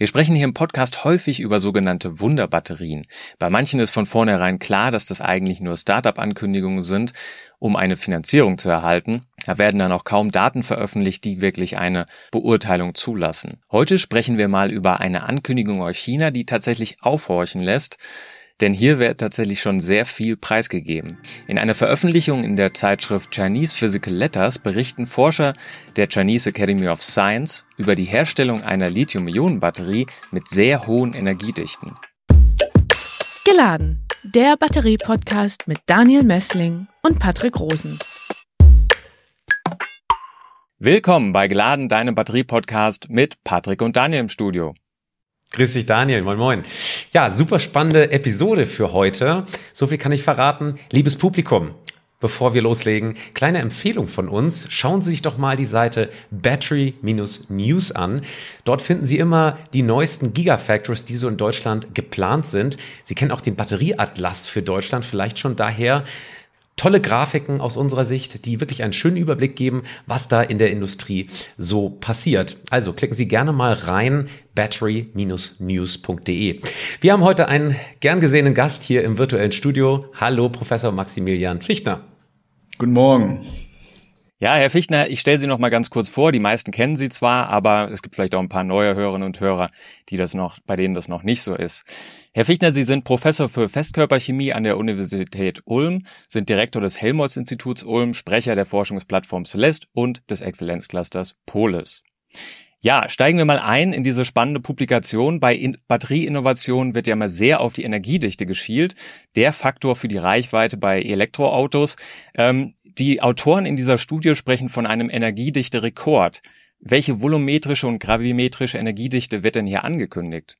Wir sprechen hier im Podcast häufig über sogenannte Wunderbatterien. Bei manchen ist von vornherein klar, dass das eigentlich nur Startup-Ankündigungen sind, um eine Finanzierung zu erhalten. Da werden dann auch kaum Daten veröffentlicht, die wirklich eine Beurteilung zulassen. Heute sprechen wir mal über eine Ankündigung aus China, die tatsächlich aufhorchen lässt. Denn hier wird tatsächlich schon sehr viel preisgegeben. In einer Veröffentlichung in der Zeitschrift Chinese Physical Letters berichten Forscher der Chinese Academy of Science über die Herstellung einer Lithium-Ionen-Batterie mit sehr hohen Energiedichten. Geladen, der Batterie-Podcast mit Daniel Messling und Patrick Rosen. Willkommen bei Geladen, deinem Batterie-Podcast mit Patrick und Daniel im Studio. Grüß dich, Daniel. Moin, moin. Ja, super spannende Episode für heute. So viel kann ich verraten. Liebes Publikum, Bevor wir loslegen, kleine Empfehlung von uns. Schauen Sie sich doch mal die Seite Battery-News an. Dort finden Sie immer die neuesten Gigafactories, die so in Deutschland geplant sind. Sie kennen auch den Batterieatlas für Deutschland vielleicht schon daher tolle Grafiken aus unserer Sicht, die wirklich einen schönen Überblick geben, was da in der Industrie so passiert. Also klicken Sie gerne mal rein battery-news.de. Wir haben heute einen gern gesehenen Gast hier im virtuellen Studio. Hallo, Professor Maximilian Fichtner. Guten Morgen. Ja, Herr Fichtner, ich stelle Sie noch mal ganz kurz vor. Die meisten kennen Sie zwar, aber es gibt vielleicht auch ein paar neue Hörerinnen und Hörer, die das noch, bei denen das noch nicht so ist. Herr Fichtner, Sie sind Professor für Festkörperchemie an der Universität Ulm, sind Direktor des Helmholtz-Instituts Ulm, Sprecher der Forschungsplattform Celeste und des Exzellenzclusters Polis. Ja, steigen wir mal ein in diese spannende Publikation. Bei in Batterieinnovation wird ja mal sehr auf die Energiedichte geschielt, der Faktor für die Reichweite bei Elektroautos. Ähm, die Autoren in dieser Studie sprechen von einem Energiedichte-Rekord. Welche volumetrische und gravimetrische Energiedichte wird denn hier angekündigt?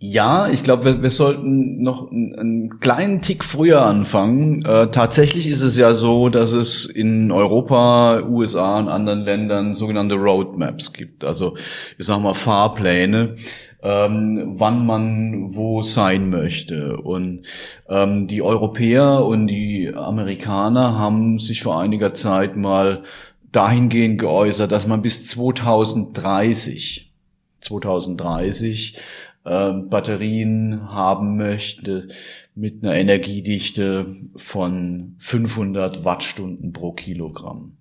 Ja, ich glaube, wir, wir, sollten noch einen, einen, kleinen Tick früher anfangen. Äh, tatsächlich ist es ja so, dass es in Europa, USA und anderen Ländern sogenannte Roadmaps gibt. Also ich sag mal Fahrpläne, ähm, wann man wo sein möchte. Und ähm, die Europäer und die Amerikaner haben sich vor einiger Zeit mal dahingehend geäußert, dass man bis 2030, 2030 äh, Batterien haben möchte mit einer Energiedichte von 500 Wattstunden pro Kilogramm.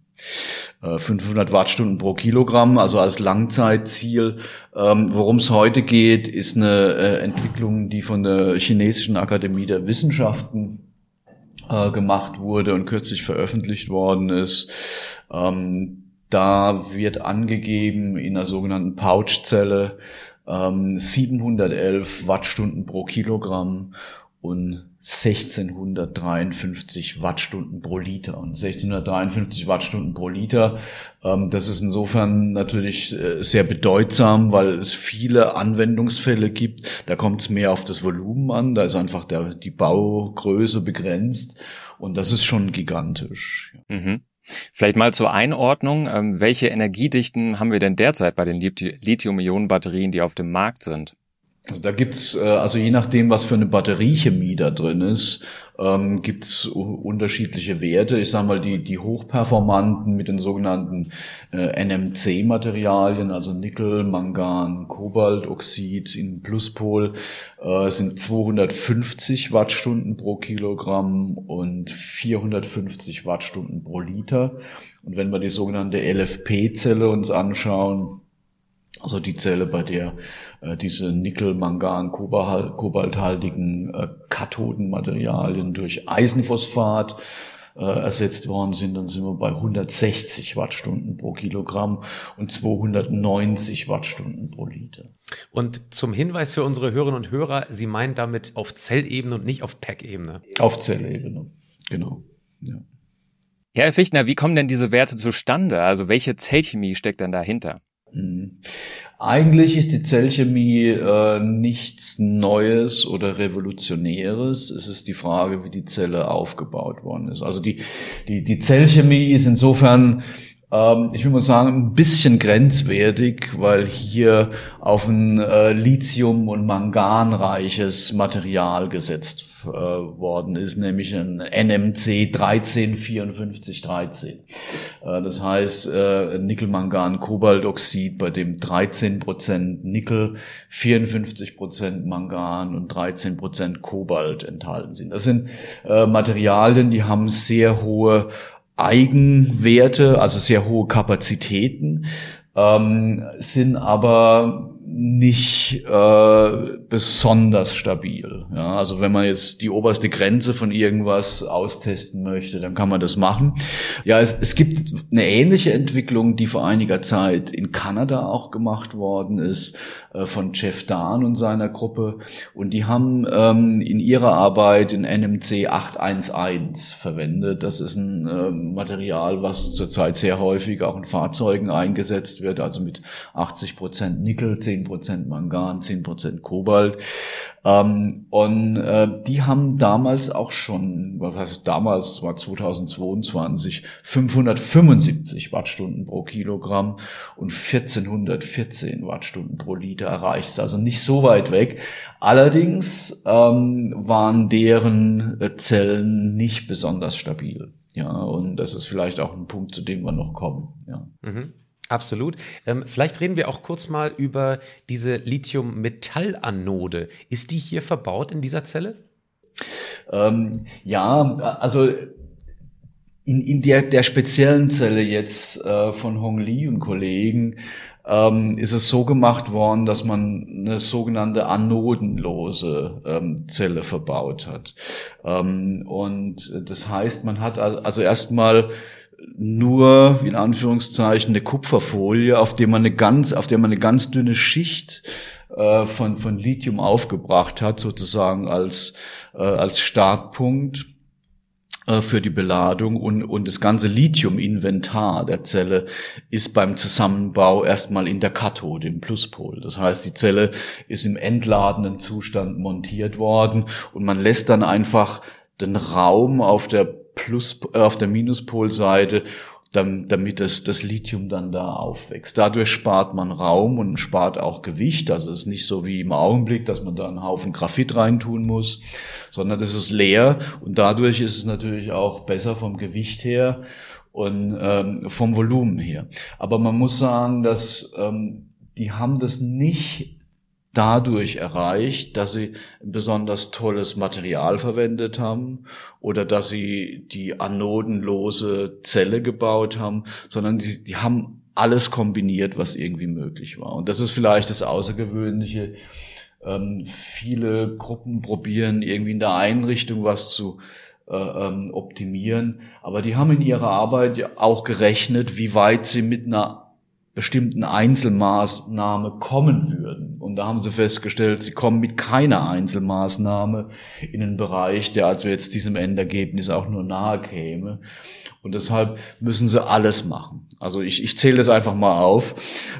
500 äh, Wattstunden pro Kilogramm, also als Langzeitziel. Ähm, worum es heute geht, ist eine äh, Entwicklung, die von der chinesischen Akademie der Wissenschaften äh, gemacht wurde und kürzlich veröffentlicht worden ist. Ähm, da wird angegeben in einer sogenannten Pouchzelle 711 ähm, Wattstunden pro Kilogramm und 1653 Wattstunden pro Liter. Und 1653 Wattstunden pro Liter, ähm, das ist insofern natürlich äh, sehr bedeutsam, weil es viele Anwendungsfälle gibt. Da kommt es mehr auf das Volumen an, da ist einfach der, die Baugröße begrenzt und das ist schon gigantisch. Mhm. Vielleicht mal zur Einordnung, ähm, welche Energiedichten haben wir denn derzeit bei den Lithium-Ionen-Batterien, die auf dem Markt sind? Also da gibt's äh, also je nachdem, was für eine Batteriechemie da drin ist, ähm, gibt's unterschiedliche Werte. Ich sage mal, die, die hochperformanten mit den sogenannten äh, NMC-Materialien, also Nickel, Mangan, Kobaltoxid in Pluspol, äh, sind 250 Wattstunden pro Kilogramm und 450 Wattstunden pro Liter. Und wenn wir die sogenannte LFP-Zelle uns anschauen, also die Zelle, bei der äh, diese Nickel, Mangan, Kobalthaltigen äh, Kathodenmaterialien durch Eisenphosphat äh, ersetzt worden sind, dann sind wir bei 160 Wattstunden pro Kilogramm und 290 Wattstunden pro Liter. Und zum Hinweis für unsere Hörerinnen und Hörer, Sie meinen damit auf Zellebene und nicht auf Pack-Ebene? Auf Zellebene, genau. Ja. Ja, Herr Fichtner, wie kommen denn diese Werte zustande? Also welche Zellchemie steckt denn dahinter? Mhm. Eigentlich ist die Zellchemie äh, nichts Neues oder Revolutionäres. Es ist die Frage, wie die Zelle aufgebaut worden ist. Also die, die, die Zellchemie ist insofern Ähm, ich will mal sagen, ein bisschen grenzwertig, weil hier auf ein äh, Lithium- und Manganreiches Material gesetzt äh, worden ist, nämlich ein NMC 135413. Äh, das heißt äh, Nickel-Mangan-Kobaltoxid, bei dem 13% Nickel, 54% Mangan und 13% Kobalt enthalten sind. Das sind äh, Materialien, die haben sehr hohe Eigenwerte, also sehr hohe Kapazitäten, ähm, sind aber nicht äh, besonders stabil. Ja, also wenn man jetzt die oberste Grenze von irgendwas austesten möchte, dann kann man das machen. Ja, es, es gibt eine ähnliche Entwicklung, die vor einiger Zeit in Kanada auch gemacht worden ist, äh, von Jeff Dahn und seiner Gruppe. Und die haben ähm, in ihrer Arbeit in NMC 811 verwendet. Das ist ein äh, Material, was zurzeit sehr häufig auch in Fahrzeugen eingesetzt wird, also mit 80 Prozent Nickel, 10 Prozent Mangan, 10 Prozent Kobalt. Ähm, und äh, die haben damals auch schon, was heißt damals, war 2022, 575 Wattstunden pro Kilogramm und 1414 Wattstunden pro Liter erreicht. Also nicht so weit weg. Allerdings ähm, waren deren äh, Zellen nicht besonders stabil. Ja, und das ist vielleicht auch ein Punkt, zu dem wir noch kommen. Ja. Mhm. Absolut. Ähm, vielleicht reden wir auch kurz mal über diese Lithium-Metall-Anode. Ist die hier verbaut in dieser Zelle? Ähm, ja, also in, in der, der speziellen Zelle jetzt äh, von Hong Li und Kollegen ähm, ist es so gemacht worden, dass man eine sogenannte anodenlose ähm, Zelle verbaut hat. Ähm, und das heißt, man hat also erstmal nur in Anführungszeichen eine Kupferfolie, auf der man eine ganz, auf der man eine ganz dünne Schicht äh, von von Lithium aufgebracht hat, sozusagen als äh, als Startpunkt äh, für die Beladung und, und das ganze Lithium-Inventar der Zelle ist beim Zusammenbau erstmal in der Kathode, im Pluspol. Das heißt, die Zelle ist im entladenen Zustand montiert worden und man lässt dann einfach den Raum auf der Plus, äh, auf der Minuspolseite, damit das, das Lithium dann da aufwächst. Dadurch spart man Raum und spart auch Gewicht. Also es ist nicht so wie im Augenblick, dass man da einen Haufen Graphit reintun muss, sondern das ist leer und dadurch ist es natürlich auch besser vom Gewicht her und ähm, vom Volumen her. Aber man muss sagen, dass ähm, die haben das nicht dadurch erreicht, dass sie besonders tolles Material verwendet haben oder dass sie die anodenlose Zelle gebaut haben, sondern die, die haben alles kombiniert, was irgendwie möglich war. Und das ist vielleicht das Außergewöhnliche. Ähm, viele Gruppen probieren irgendwie in der Einrichtung was zu äh, ähm, optimieren, aber die haben in ihrer Arbeit auch gerechnet, wie weit sie mit einer bestimmten Einzelmaßnahme kommen würden. Und da haben sie festgestellt, sie kommen mit keiner Einzelmaßnahme in einen Bereich, der also jetzt diesem Endergebnis auch nur nahe käme. Und deshalb müssen sie alles machen. Also ich, ich zähle das einfach mal auf.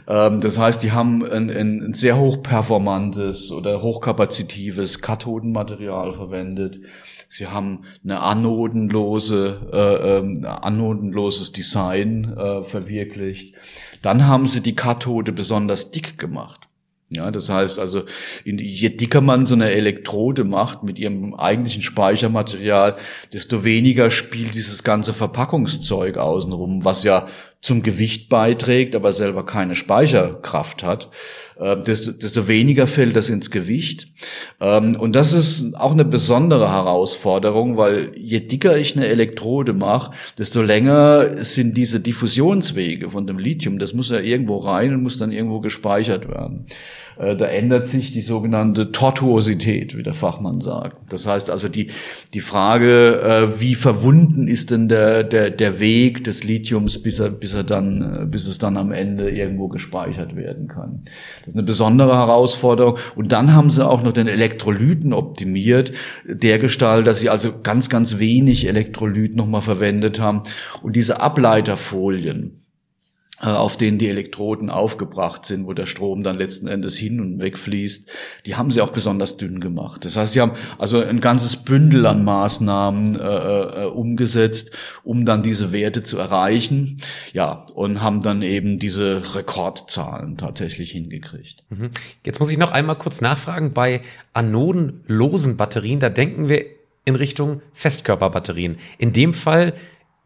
Ähm, das heißt, die haben ein, ein, sehr hochperformantes oder hochkapazitives Kathodenmaterial verwendet. Sie haben eine anodenlose, äh, ähm, anodenloses Design äh, verwirklicht. Dann haben sie die Kathode besonders dick gemacht. Ja, das heißt also, je dicker man so eine Elektrode macht mit ihrem eigentlichen Speichermaterial, desto weniger spielt dieses ganze Verpackungszeug außenrum, was ja zum Gewicht beiträgt, aber selber keine Speicherkraft hat, äh, desto, desto weniger fällt das ins Gewicht. Ähm, und das ist auch eine besondere Herausforderung, weil je dicker ich eine Elektrode mache, desto länger sind diese Diffusionswege von dem Lithium. Das muss ja irgendwo rein und muss dann irgendwo gespeichert werden. Äh, da ändert sich die sogenannte Tortuosität, wie der Fachmann sagt. Das heißt also die, die Frage, äh, wie verwunden ist denn der, der, der Weg des Lithiums, bis er, bis er dann, äh, bis es dann am Ende irgendwo gespeichert werden kann. Das ist eine besondere Herausforderung. Und dann haben sie auch noch den Elektrolyten optimiert, der Gestalt, dass sie also ganz, ganz wenig Elektrolyt nochmal verwendet haben. Und diese Ableiterfolien, auf denen die Elektroden aufgebracht sind, wo der Strom dann letzten Endes hin und weg fließt, die haben sie auch besonders dünn gemacht. Das heißt, sie haben also ein ganzes Bündel an Maßnahmen äh, äh, umgesetzt, um dann diese Werte zu erreichen. Ja, und haben dann eben diese Rekordzahlen tatsächlich hingekriegt. Mhm. Jetzt muss ich noch einmal kurz nachfragen, bei anodenlosen Batterien, da denken wir in Richtung Festkörperbatterien. In dem Fall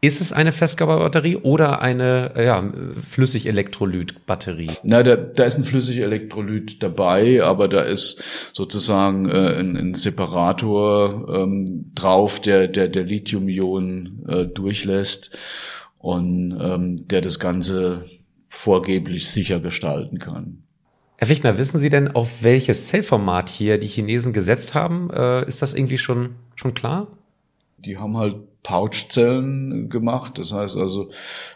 ist es eine Festkörperbatterie oder eine ja, Flüssigelektrolytbatterie? Na, da, da ist ein Flüssigelektrolyt dabei, aber da ist sozusagen äh, ein, ein Separator ähm, drauf, der der, der Lithium-Ionen äh, durchlässt und ähm, der das Ganze vorgeblich sicher gestalten kann. Herr Fichtner, wissen Sie denn, auf welches Zellformat hier die Chinesen gesetzt haben? Äh, ist das irgendwie schon, schon klar? Die haben halt Pouchzellen gemacht, das heißt also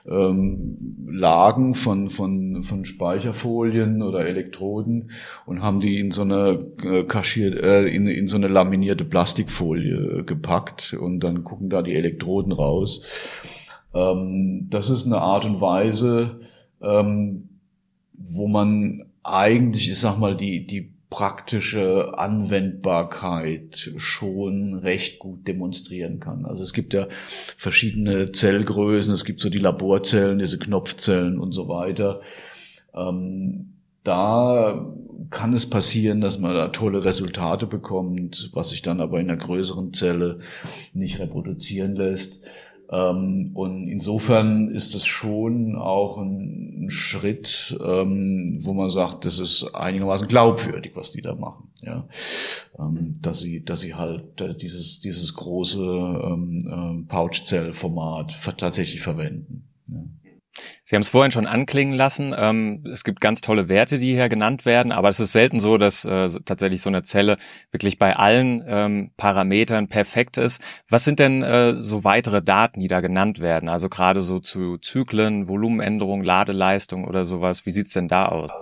ähm, Lagen von, von, von Speicherfolien oder Elektroden und haben die in so eine äh, kaschiert, äh, in, in so eine laminierte Plastikfolie gepackt und dann gucken da die Elektroden raus. Ähm, das ist eine Art und Weise, ähm, wo man eigentlich, ich sag mal, die, die praktische Anwendbarkeit schon recht gut demonstrieren kann. Also es gibt ja verschiedene Zellgrößen, es gibt so die Laborzellen, diese Knopfzellen und so weiter. Ähm, da kann es passieren, dass man da tolle Resultate bekommt, was sich dann aber in einer größeren Zelle nicht reproduzieren lässt. Ähm, und insofern ist es schon auch ein, Schritt, ähm, wo man sagt, das ist einigermaßen glaubwürdig, was die da machen. Ja, ähm, dass sie, dass sie halt äh, dieses dieses große äh, Pouchzell-Format tatsächlich verwenden. Ja. Sie haben es vorhin schon anklingen lassen. Ähm, es gibt ganz tolle Werte, die hier genannt werden, aber es ist selten so, dass äh, tatsächlich so eine Zelle wirklich bei allen ähm, Parametern perfekt ist. Was sind denn äh, so weitere Daten, die da genannt werden? Also gerade so zu Zyklen, Volumenänderung, Ladeleistung oder sowas. Wie sieht's denn da aus?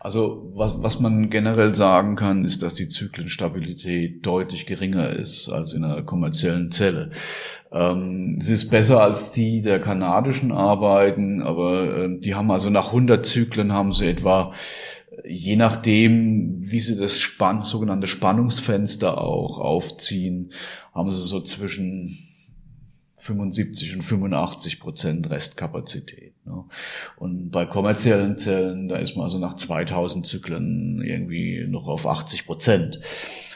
Also was, was man generell sagen kann, ist, dass die Zyklenstabilität deutlich geringer ist als in einer kommerziellen Zelle. Ähm, sie ist besser als die der kanadischen Arbeiten, aber äh, die haben also nach 100 Zyklen haben sie etwa je nachdem, wie sie das Spann sogenannte Spannungsfenster auch aufziehen, haben sie so zwischen 75 und 85 Prozent Restkapazität. Ne? Und bei kommerziellen Zellen, da ist man also nach 2000 Zyklen irgendwie noch auf 80 Prozent.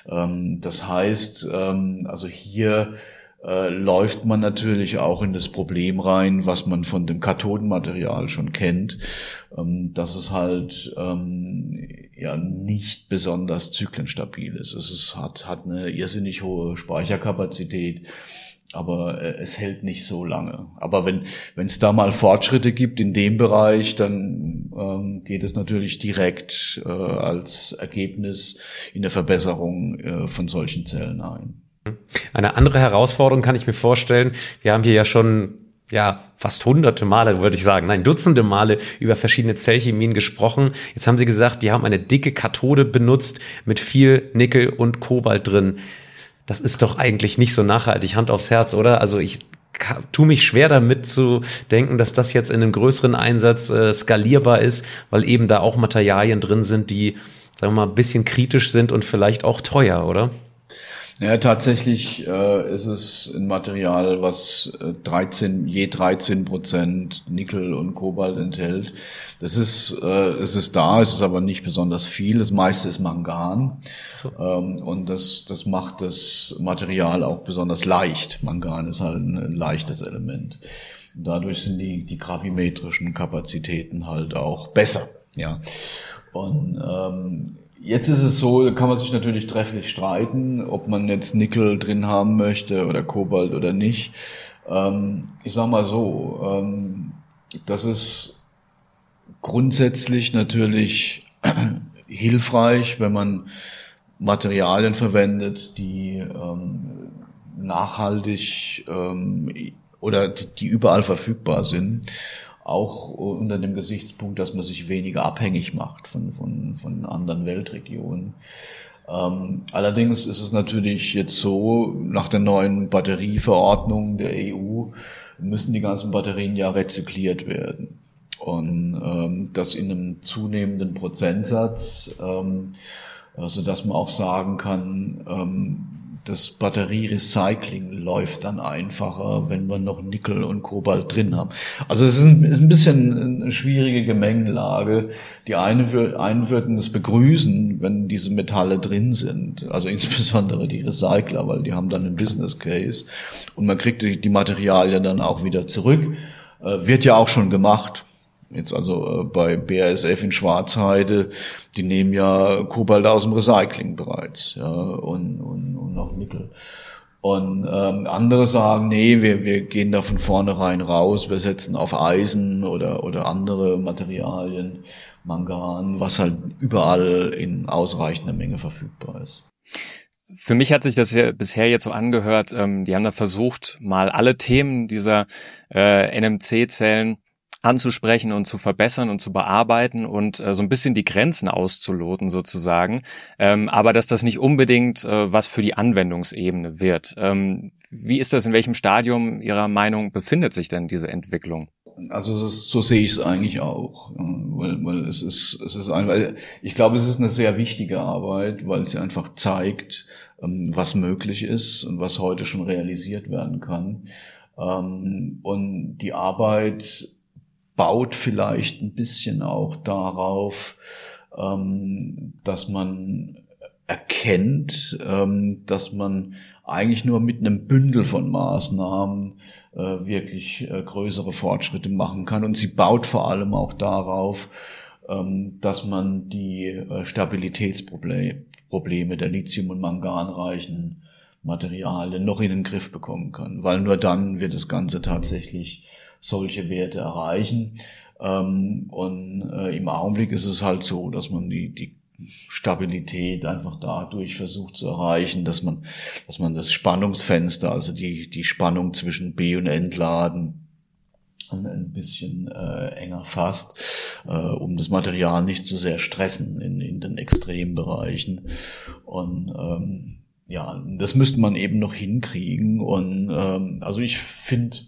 Ähm, das heißt, ähm, also hier äh, läuft man natürlich auch in das Problem rein, was man von dem Kathodenmaterial schon kennt, ähm, dass es halt ähm, ja nicht besonders zyklenstabil ist. Es ist, hat, hat eine irrsinnig hohe Speicherkapazität aber äh, es hält nicht so lange. Aber wenn wenn es da mal Fortschritte gibt in dem Bereich, dann ähm, geht es natürlich direkt äh, als Ergebnis in der Verbesserung äh, von solchen Zellen ein. Eine andere Herausforderung kann ich mir vorstellen. Wir haben hier ja schon ja, fast hunderte Male, würde ich sagen, nein, Dutzende Male über verschiedene Zellchemien gesprochen. Jetzt haben Sie gesagt, die haben eine dicke Kathode benutzt mit viel Nickel und Kobalt drin das ist doch eigentlich nicht so nachhaltig, Hand aufs Herz, oder? Also ich tue mich schwer damit zu denken, dass das jetzt in einem größeren Einsatz äh, skalierbar ist, weil eben da auch Materialien drin sind, die, sagen wir mal, ein bisschen kritisch sind und vielleicht auch teuer, oder? Ja, tatsächlich äh, ist es ein Material, was 13, äh, je 13 Prozent Nickel und Kobalt enthält. Das ist, äh, es ist da, es ist aber nicht besonders viel. Das meiste ist Mangan. So. Ähm, und das, das macht das Material auch besonders leicht. Mangan ist halt ein, ein leichtes Element. Dadurch sind die, die gravimetrischen Kapazitäten halt auch besser. Ja. Und ähm, Jetzt ist es so, da kann man sich natürlich trefflich streiten, ob man jetzt Nickel drin haben möchte oder Kobalt oder nicht. Ähm, ich sag mal so, ähm, das ist grundsätzlich natürlich hilfreich, wenn man Materialien verwendet, die ähm, nachhaltig ähm, oder die, die überall verfügbar sind auch unter dem Gesichtspunkt, dass man sich weniger abhängig macht von, von, von anderen Weltregionen. Ähm, allerdings ist es natürlich jetzt so, nach der neuen Batterieverordnung der EU müssen die ganzen Batterien ja rezykliert werden. Und ähm, das in einem zunehmenden Prozentsatz, ähm, also dass man auch sagen kann, ähm, das Batterierecycling läuft dann einfacher, wenn wir noch Nickel und Kobalt drin haben. Also es ist ein, ist ein bisschen eine schwierige Gemengelage. Die eine, einen würden das begrüßen, wenn diese Metalle drin sind. Also insbesondere die Recycler, weil die haben dann einen Business Case. Und man kriegt die, die Materialien dann auch wieder zurück. Äh, wird ja auch schon gemacht. Jetzt also äh, bei BASF in Schwarzheide, die nehmen ja Kobalt aus dem Recycling bereits ja, und, und, und noch Nickel. Und ähm, andere sagen, nee, wir, wir gehen da von vornherein raus, wir setzen auf Eisen oder, oder andere Materialien, Mangan, was halt überall in ausreichender Menge verfügbar ist. Für mich hat sich das ja bisher jetzt so angehört, ähm, die haben da versucht, mal alle Themen dieser äh, NMC-Zellen anzusprechen und zu verbessern und zu bearbeiten und äh, so ein bisschen die Grenzen auszuloten sozusagen. Ähm, aber dass das nicht unbedingt äh, was für die Anwendungsebene wird. Ähm, wie ist das, in welchem Stadium Ihrer Meinung befindet sich denn diese Entwicklung? Also ist, so sehe ich es eigentlich auch, weil, weil es ist, es ist einfach, ich glaube, es ist eine sehr wichtige Arbeit, weil sie einfach zeigt, ähm, was möglich ist und was heute schon realisiert werden kann. Ähm, und die Arbeit baut vielleicht ein bisschen auch darauf, ähm, dass man erkennt, ähm, dass man eigentlich nur mit einem Bündel von Maßnahmen äh, wirklich äh, größere Fortschritte machen kann. Und sie baut vor allem auch darauf, ähm, dass man die äh, Stabilitätsprobleme der Lithium- und Manganreichen Materialien noch in den Griff bekommen kann, weil nur dann wird das Ganze tatsächlich solche Werte erreichen. Ähm, und äh, im Augenblick ist es halt so, dass man die, die Stabilität einfach dadurch versucht zu erreichen, dass man, dass man das Spannungsfenster, also die, die Spannung zwischen B und Entladen ein bisschen äh, enger fasst, äh, um das Material nicht zu sehr stressen in, in den Extrembereichen. Und ähm, ja, das müsste man eben noch hinkriegen. Und ähm, also ich finde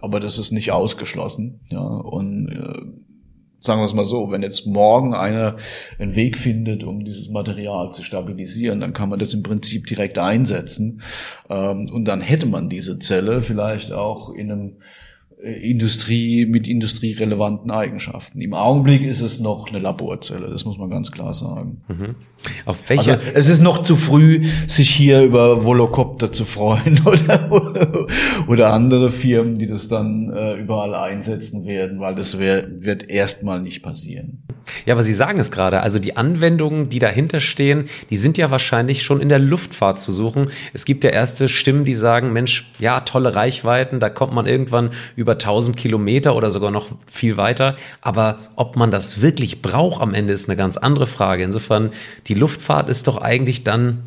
aber das ist nicht ausgeschlossen. Ja, und äh, sagen wir es mal so, wenn jetzt morgen einer einen Weg findet, um dieses Material zu stabilisieren, dann kann man das im Prinzip direkt einsetzen. Ähm, und dann hätte man diese Zelle vielleicht auch in einem Industrie mit industrierelevanten Eigenschaften. Im Augenblick ist es noch eine Laborzelle, das muss man ganz klar sagen. Mhm. Auf welche? Also, es ist noch zu früh, sich hier über Volocopter zu freuen oder, oder andere Firmen, die das dann äh, überall einsetzen werden, weil das wär, wird erstmal nicht passieren. Ja, aber Sie sagen es gerade, also die Anwendungen, die dahinter stehen, die sind ja wahrscheinlich schon in der Luftfahrt zu suchen. Es gibt ja erste Stimmen, die sagen, Mensch, ja, tolle Reichweiten, da kommt man irgendwann über 1000 Kilometer oder sogar noch viel weiter. Aber ob man das wirklich braucht am Ende ist eine ganz andere Frage. Insofern, die Luftfahrt ist doch eigentlich dann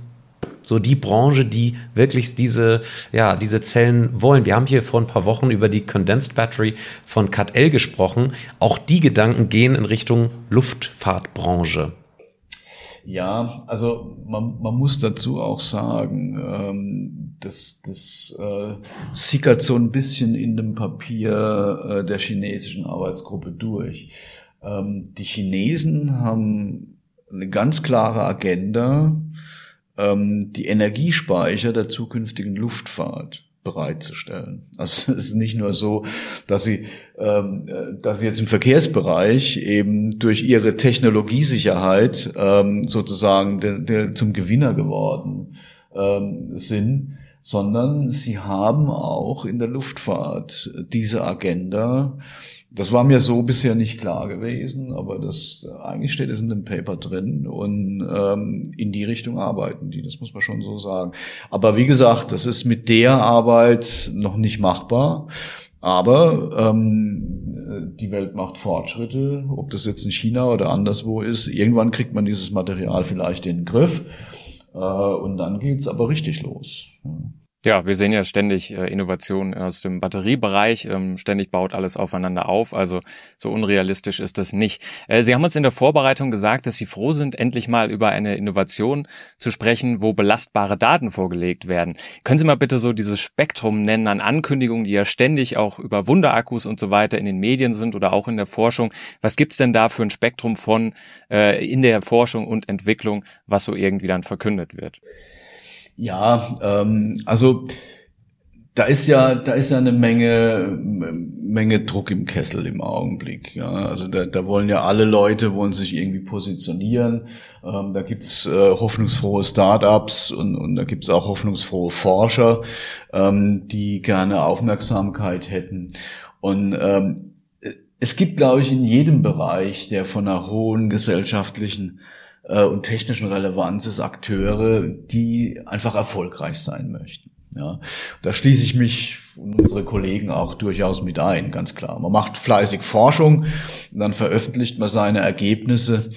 so die Branche, die wirklich diese, ja, diese Zellen wollen. Wir haben hier vor ein paar Wochen über die Condensed Battery von CATL gesprochen. Auch die Gedanken gehen in Richtung Luftfahrtbranche. Ja, also man, man muss dazu auch sagen, ähm, das, das äh, sickert so ein bisschen in dem Papier äh, der chinesischen Arbeitsgruppe durch. Ähm, die Chinesen haben eine ganz klare Agenda, ähm, die Energiespeicher der zukünftigen Luftfahrt bereitzustellen. Also es ist nicht nur so, dass sie, ähm, dass sie jetzt im Verkehrsbereich eben durch ihre Technologiesicherheit ähm, sozusagen der, der zum Gewinner geworden ähm, sind, sondern sie haben auch in der Luftfahrt diese Agenda. Das war mir so bisher nicht klar gewesen, aber das eigentlich steht es in dem Paper drin und ähm, in die Richtung arbeiten die, das muss man schon so sagen. Aber wie gesagt, das ist mit der Arbeit noch nicht machbar. Aber ähm, die Welt macht Fortschritte, ob das jetzt in China oder anderswo ist. Irgendwann kriegt man dieses Material vielleicht in den Griff. Äh, und dann geht's aber richtig los. Ja, wir sehen ja ständig äh, Innovationen aus dem Batteriebereich. Ähm, ständig baut alles aufeinander auf. Also so unrealistisch ist das nicht. Äh, Sie haben uns in der Vorbereitung gesagt, dass Sie froh sind, endlich mal über eine Innovation zu sprechen, wo belastbare Daten vorgelegt werden. Können Sie mal bitte so dieses Spektrum nennen an Ankündigungen, die ja ständig auch über Wunderakkus und so weiter in den Medien sind oder auch in der Forschung. Was gibt's denn da für ein Spektrum von äh, in der Forschung und Entwicklung, was so irgendwie dann verkündet wird? Ja, ähm, also da ist ja, da ist ja eine Menge, Menge Druck im Kessel im Augenblick. Ja, also da, da wollen ja alle Leute wollen sich irgendwie positionieren. Ähm, da gibt's äh, hoffnungsfrohe Startups und, und da gibt's auch hoffnungsfrohe Forscher, ähm, die gerne Aufmerksamkeit hätten. Und ähm, es gibt, glaube ich, in jedem Bereich, der von einer hohen gesellschaftlichen äh, und technischen Relevanz ist Akteure, die einfach erfolgreich sein möchten. Ja, da schließe ich mich und unsere Kollegen auch durchaus mit ein, ganz klar. Man macht fleißig Forschung, dann veröffentlicht man seine Ergebnisse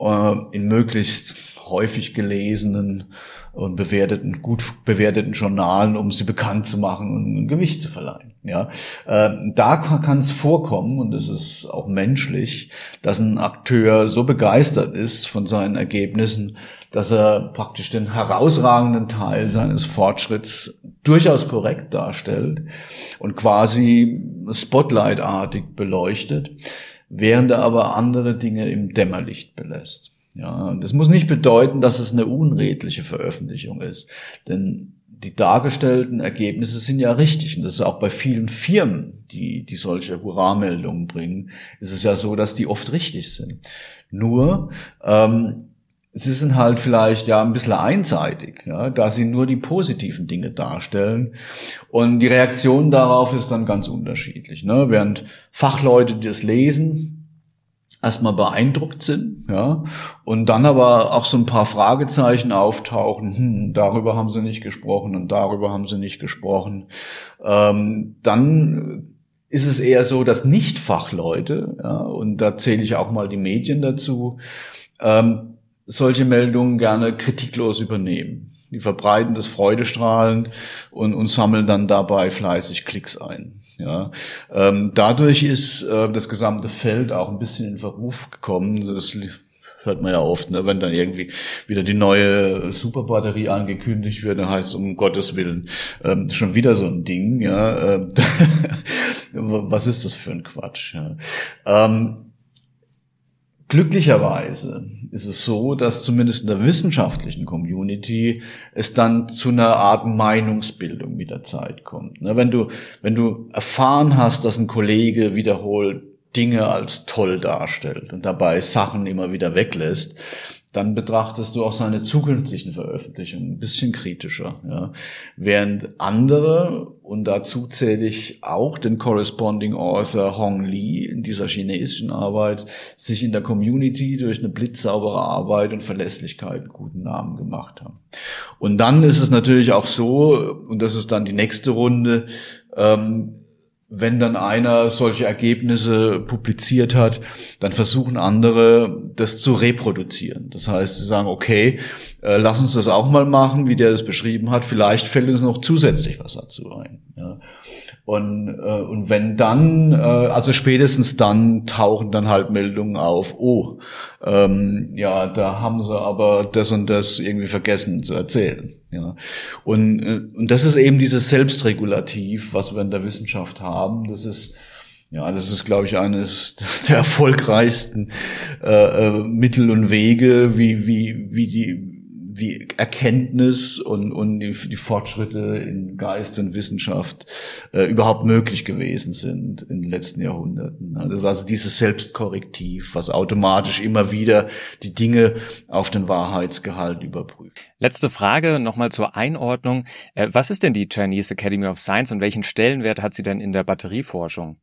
äh, in möglichst häufig gelesenen und bewerteten, gut bewerteten Journalen, um sie bekannt zu machen und Gewicht zu verleihen. Ja, äh, da kann es vorkommen und es ist auch menschlich, dass ein Akteur so begeistert ist von seinen Ergebnissen, dass er praktisch den herausragenden Teil seines Fortschritts durchaus korrekt darstellt und quasi spotlightartig beleuchtet, während er aber andere Dinge im Dämmerlicht belässt. Ja, das muss nicht bedeuten, dass es eine unredliche Veröffentlichung ist, denn die dargestellten Ergebnisse sind ja richtig. Und das ist auch bei vielen Firmen, die, die solche Hurra-Meldungen bringen, ist es ja so, dass die oft richtig sind. Nur, ähm, sie sind halt vielleicht ja ein bisschen einseitig, ja, da sie nur die positiven Dinge darstellen. Und die Reaktion darauf ist dann ganz unterschiedlich. Ne? Während Fachleute, die das lesen, erstmal beeindruckt sind, ja, und dann aber auch so ein paar Fragezeichen auftauchen, hm, darüber haben sie nicht gesprochen und darüber haben sie nicht gesprochen, ähm, dann ist es eher so, dass Nicht-Fachleute, ja, und da zähle ich auch mal die Medien dazu, ähm, solche Meldungen gerne kritiklos übernehmen. Die verbreiten das freudestrahlend und, und sammeln dann dabei fleißig Klicks ein. Ja, ähm, dadurch ist äh, das gesamte Feld auch ein bisschen in Verruf gekommen. Das hört man ja oft, ne? wenn dann irgendwie wieder die neue Superbatterie angekündigt wird, dann heißt es um Gottes Willen ähm, schon wieder so ein Ding. Ja, äh, was ist das für ein Quatsch? Ja? Ähm, Glücklicherweise ist es so, dass zumindest in der wissenschaftlichen Community es dann zu einer Art Meinungsbildung mit der Zeit kommt. Ne, wenn du, wenn du erfahren hast, dass ein Kollege wiederholt Dinge als toll darstellt und dabei Sachen immer wieder weglässt, dann betrachtest du auch seine zukünftigen Veröffentlichungen ein bisschen kritischer. Ja. Während andere, und dazu zähle ich auch den Corresponding Author Hong Li in dieser chinesischen Arbeit, sich in der Community durch eine blitzsaubere Arbeit und Verlässlichkeit einen guten Namen gemacht haben. Und dann ist es natürlich auch so, und das ist dann die nächste Runde, ähm, wenn dann einer solche Ergebnisse publiziert hat, dann versuchen andere, das zu reproduzieren. Das heißt, sie sagen, okay, äh, lass uns das auch mal machen, wie der das beschrieben hat. Vielleicht fällt uns noch zusätzlich was dazu ein. Und, äh, und wenn dann, äh, also spätestens dann tauchen dann halt Meldungen auf, oh, ähm, ja, da haben sie aber das und das irgendwie vergessen zu erzählen. Ja. Und, und das ist eben dieses Selbstregulativ, was wir in der Wissenschaft haben. Das ist ja, das ist, glaube ich, eines der erfolgreichsten äh, äh, Mittel und Wege, wie, wie, wie die wie Erkenntnis und, und die, die Fortschritte in Geist und Wissenschaft äh, überhaupt möglich gewesen sind in den letzten Jahrhunderten. Das ist also dieses Selbstkorrektiv, was automatisch immer wieder die Dinge auf den Wahrheitsgehalt überprüft. Letzte Frage nochmal zur Einordnung. Äh, was ist denn die Chinese Academy of Science und welchen Stellenwert hat sie denn in der Batterieforschung?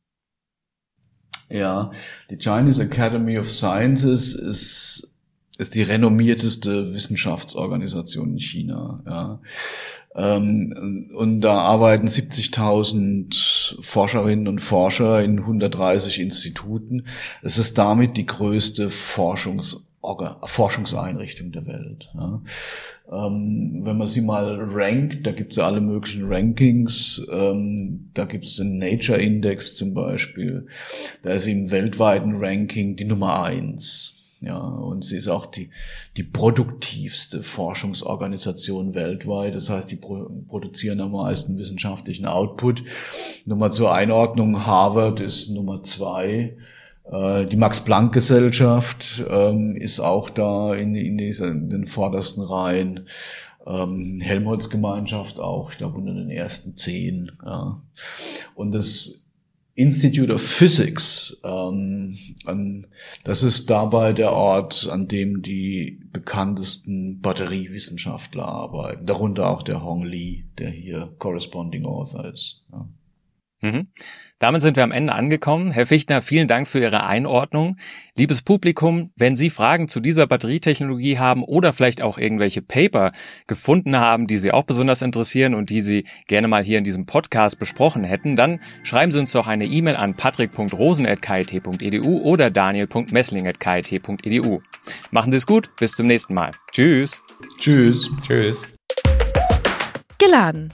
Ja, die Chinese Academy of Sciences ist ist die renommierteste Wissenschaftsorganisation in China. Ja. Ähm, und da arbeiten 70.000 Forscherinnen und Forscher in 130 Instituten. Es ist damit die größte Forschungs Forschungseinrichtung der Welt. Ja. Ähm, wenn man sie mal rankt, da gibt es ja alle möglichen Rankings, ähm, da gibt es den Nature Index zum Beispiel, da ist sie im weltweiten Ranking die Nummer eins. Ja, und sie ist auch die, die produktivste Forschungsorganisation weltweit. Das heißt, die pro produzieren am meisten wissenschaftlichen Output. Nur mal zur Einordnung, Harvard ist Nummer zwei. Äh, die Max-Planck-Gesellschaft ähm, ist auch da in, in, dieser, in den vordersten Reihen. Ähm, Helmholtz-Gemeinschaft auch, ich glaube unter den ersten zehn. Ja. Und das Institute of Physics, ähm, das ist dabei der Ort, an dem die bekanntesten Batteriewissenschaftler arbeiten, darunter auch der Hong Lee, der hier Corresponding Author ist. Mhm. Damit sind wir am Ende angekommen. Herr Fichtner, vielen Dank für Ihre Einordnung. Liebes Publikum, wenn Sie Fragen zu dieser Batterietechnologie haben oder vielleicht auch irgendwelche Paper gefunden haben, die Sie auch besonders interessieren und die Sie gerne mal hier in diesem Podcast besprochen hätten, dann schreiben Sie uns doch eine E-Mail an patrick.rosen.kit.edu oder daniel.messling.kit.edu. Machen Sie es gut, bis zum nächsten Mal. Tschüss. Tschüss. Tschüss. Geladen